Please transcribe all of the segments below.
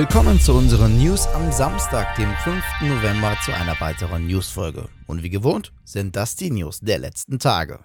Willkommen zu unseren News am Samstag, dem 5. November, zu einer weiteren Newsfolge. Und wie gewohnt sind das die News der letzten Tage.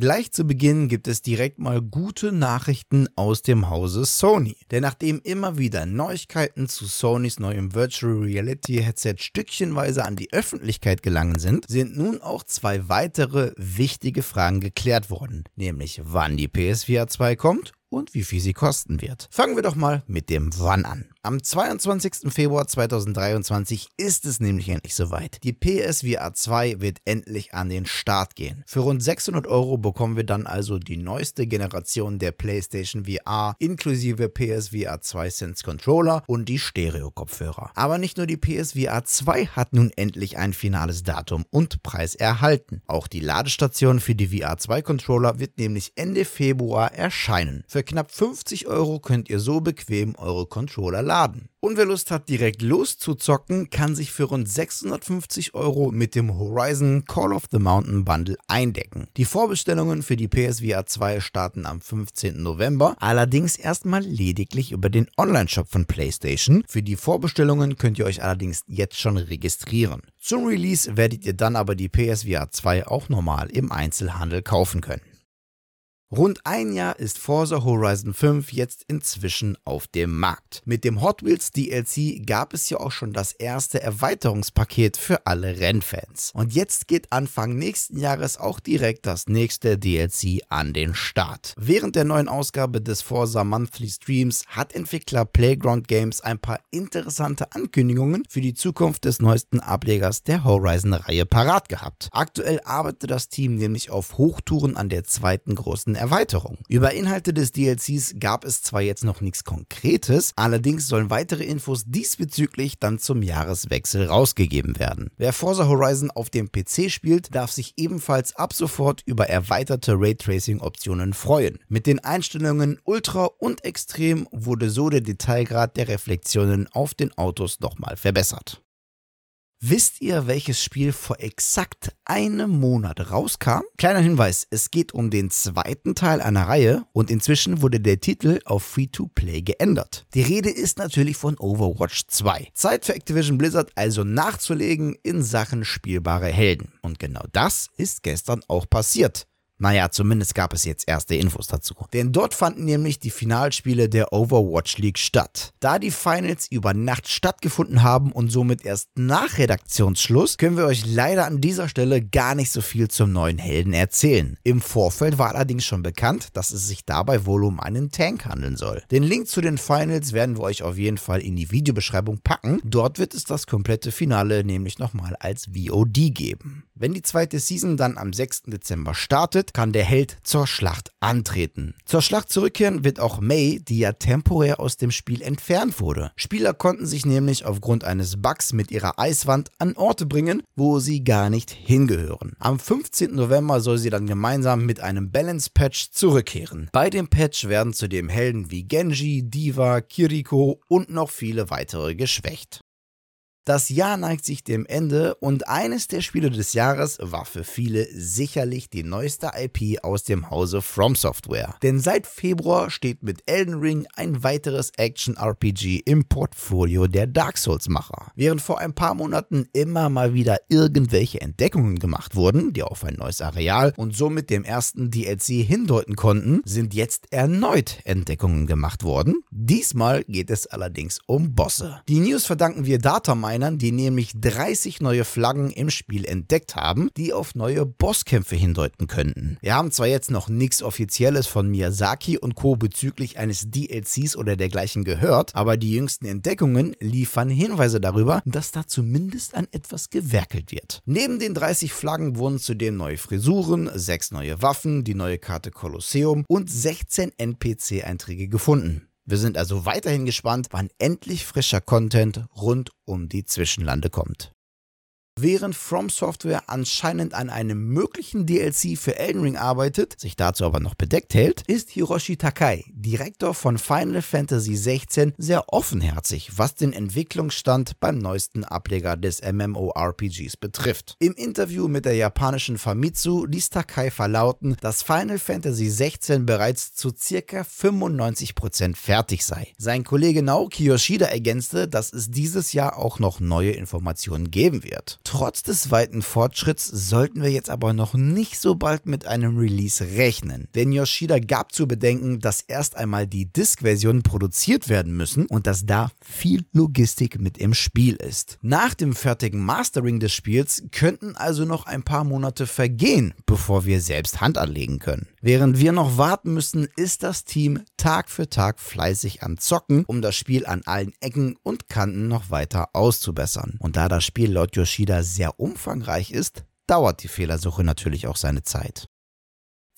Gleich zu Beginn gibt es direkt mal gute Nachrichten aus dem Hause Sony. Denn nachdem immer wieder Neuigkeiten zu Sonys neuem Virtual Reality Headset stückchenweise an die Öffentlichkeit gelangen sind, sind nun auch zwei weitere wichtige Fragen geklärt worden. Nämlich wann die PSVR 2 kommt und wie viel sie kosten wird. Fangen wir doch mal mit dem Wann an. Am 22. Februar 2023 ist es nämlich endlich soweit. Die PSVR 2 wird endlich an den Start gehen. Für rund 600 Euro bekommen wir dann also die neueste Generation der PlayStation VR inklusive PSVR 2 Sense Controller und die Stereo-Kopfhörer. Aber nicht nur die PSVR 2 hat nun endlich ein finales Datum und Preis erhalten. Auch die Ladestation für die VR 2 Controller wird nämlich Ende Februar erscheinen. Für knapp 50 Euro könnt ihr so bequem eure Controller laden. Und wer Lust hat, direkt loszuzocken, kann sich für rund 650 Euro mit dem Horizon Call of the Mountain Bundle eindecken. Die Vorbestellungen für die PSVR 2 starten am 15. November, allerdings erstmal lediglich über den Online-Shop von PlayStation. Für die Vorbestellungen könnt ihr euch allerdings jetzt schon registrieren. Zum Release werdet ihr dann aber die PSVR 2 auch normal im Einzelhandel kaufen können. Rund ein Jahr ist Forza Horizon 5 jetzt inzwischen auf dem Markt. Mit dem Hot Wheels DLC gab es ja auch schon das erste Erweiterungspaket für alle Rennfans. Und jetzt geht Anfang nächsten Jahres auch direkt das nächste DLC an den Start. Während der neuen Ausgabe des Forza Monthly Streams hat Entwickler Playground Games ein paar interessante Ankündigungen für die Zukunft des neuesten Ablegers der Horizon-Reihe parat gehabt. Aktuell arbeitet das Team nämlich auf Hochtouren an der zweiten großen Erweiterung. Über Inhalte des DLCs gab es zwar jetzt noch nichts Konkretes, allerdings sollen weitere Infos diesbezüglich dann zum Jahreswechsel rausgegeben werden. Wer Forza Horizon auf dem PC spielt, darf sich ebenfalls ab sofort über erweiterte Raytracing-Optionen freuen. Mit den Einstellungen Ultra und Extrem wurde so der Detailgrad der Reflexionen auf den Autos nochmal verbessert. Wisst ihr, welches Spiel vor exakt einem Monat rauskam? Kleiner Hinweis, es geht um den zweiten Teil einer Reihe und inzwischen wurde der Titel auf Free-to-Play geändert. Die Rede ist natürlich von Overwatch 2. Zeit für Activision Blizzard also nachzulegen in Sachen spielbare Helden. Und genau das ist gestern auch passiert. Naja, zumindest gab es jetzt erste Infos dazu. Denn dort fanden nämlich die Finalspiele der Overwatch League statt. Da die Finals über Nacht stattgefunden haben und somit erst nach Redaktionsschluss, können wir euch leider an dieser Stelle gar nicht so viel zum neuen Helden erzählen. Im Vorfeld war allerdings schon bekannt, dass es sich dabei wohl um einen Tank handeln soll. Den Link zu den Finals werden wir euch auf jeden Fall in die Videobeschreibung packen. Dort wird es das komplette Finale nämlich nochmal als VOD geben. Wenn die zweite Season dann am 6. Dezember startet, kann der Held zur Schlacht antreten. Zur Schlacht zurückkehren wird auch May, die ja temporär aus dem Spiel entfernt wurde. Spieler konnten sich nämlich aufgrund eines Bugs mit ihrer Eiswand an Orte bringen, wo sie gar nicht hingehören. Am 15. November soll sie dann gemeinsam mit einem Balance Patch zurückkehren. Bei dem Patch werden zudem Helden wie Genji, Diva, Kiriko und noch viele weitere geschwächt. Das Jahr neigt sich dem Ende und eines der Spiele des Jahres war für viele sicherlich die neueste IP aus dem Hause From Software. Denn seit Februar steht mit Elden Ring ein weiteres Action-RPG im Portfolio der Dark Souls-Macher. Während vor ein paar Monaten immer mal wieder irgendwelche Entdeckungen gemacht wurden, die auf ein neues Areal und somit dem ersten DLC hindeuten konnten, sind jetzt erneut Entdeckungen gemacht worden. Diesmal geht es allerdings um Bosse. Die News verdanken wir Datamine Minern, die nämlich 30 neue Flaggen im Spiel entdeckt haben, die auf neue Bosskämpfe hindeuten könnten. Wir haben zwar jetzt noch nichts Offizielles von Miyazaki und Co. bezüglich eines DLCs oder dergleichen gehört, aber die jüngsten Entdeckungen liefern Hinweise darüber, dass da zumindest an etwas gewerkelt wird. Neben den 30 Flaggen wurden zudem neue Frisuren, 6 neue Waffen, die neue Karte Kolosseum und 16 NPC-Einträge gefunden. Wir sind also weiterhin gespannt, wann endlich frischer Content rund um die Zwischenlande kommt. Während From Software anscheinend an einem möglichen DLC für Elden Ring arbeitet, sich dazu aber noch bedeckt hält, ist Hiroshi Takai, Direktor von Final Fantasy XVI, sehr offenherzig, was den Entwicklungsstand beim neuesten Ableger des MMORPGs betrifft. Im Interview mit der japanischen Famitsu ließ Takai verlauten, dass Final Fantasy XVI bereits zu circa 95% fertig sei. Sein Kollege Naoki Yoshida ergänzte, dass es dieses Jahr auch noch neue Informationen geben wird. Trotz des weiten Fortschritts sollten wir jetzt aber noch nicht so bald mit einem Release rechnen, denn Yoshida gab zu bedenken, dass erst einmal die Disk-Versionen produziert werden müssen und dass da viel Logistik mit im Spiel ist. Nach dem fertigen Mastering des Spiels könnten also noch ein paar Monate vergehen, bevor wir selbst Hand anlegen können. Während wir noch warten müssen, ist das Team Tag für Tag fleißig am Zocken, um das Spiel an allen Ecken und Kanten noch weiter auszubessern. Und da das Spiel laut Yoshida sehr umfangreich ist, dauert die Fehlersuche natürlich auch seine Zeit.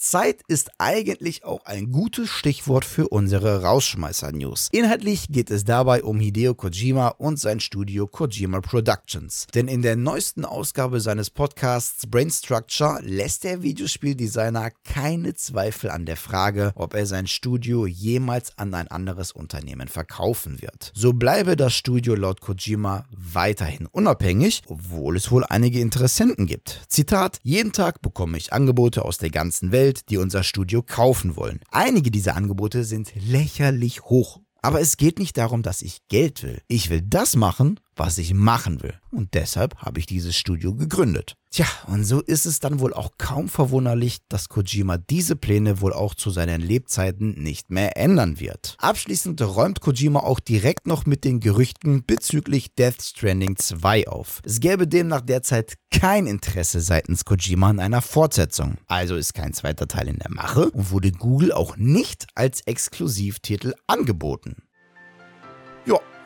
Zeit ist eigentlich auch ein gutes Stichwort für unsere Rausschmeißer-News. Inhaltlich geht es dabei um Hideo Kojima und sein Studio Kojima Productions. Denn in der neuesten Ausgabe seines Podcasts Brain Structure lässt der Videospieldesigner keine Zweifel an der Frage, ob er sein Studio jemals an ein anderes Unternehmen verkaufen wird. So bleibe das Studio laut Kojima weiterhin unabhängig, obwohl es wohl einige Interessenten gibt. Zitat: Jeden Tag bekomme ich Angebote aus der ganzen Welt Geld, die unser Studio kaufen wollen. Einige dieser Angebote sind lächerlich hoch. Aber es geht nicht darum, dass ich Geld will. Ich will das machen, was ich machen will. Und deshalb habe ich dieses Studio gegründet. Tja, und so ist es dann wohl auch kaum verwunderlich, dass Kojima diese Pläne wohl auch zu seinen Lebzeiten nicht mehr ändern wird. Abschließend räumt Kojima auch direkt noch mit den Gerüchten bezüglich Death Stranding 2 auf. Es gäbe demnach derzeit kein Interesse seitens Kojima an einer Fortsetzung. Also ist kein zweiter Teil in der Mache und wurde Google auch nicht als Exklusivtitel angeboten.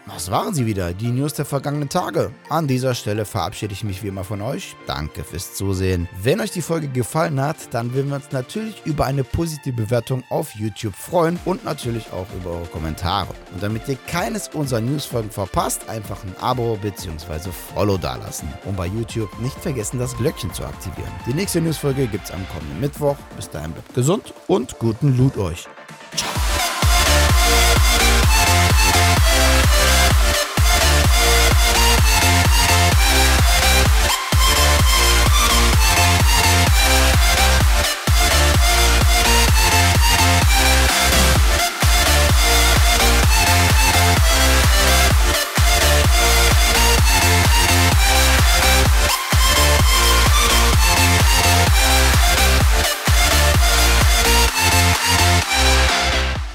Das waren sie wieder, die News der vergangenen Tage. An dieser Stelle verabschiede ich mich wie immer von euch. Danke fürs Zusehen. Wenn euch die Folge gefallen hat, dann würden wir uns natürlich über eine positive Bewertung auf YouTube freuen und natürlich auch über eure Kommentare. Und damit ihr keines unserer Newsfolgen verpasst, einfach ein Abo bzw. Follow dalassen. Und bei YouTube nicht vergessen, das Glöckchen zu aktivieren. Die nächste Newsfolge gibt es am kommenden Mittwoch. Bis dahin bleibt gesund und guten Loot euch.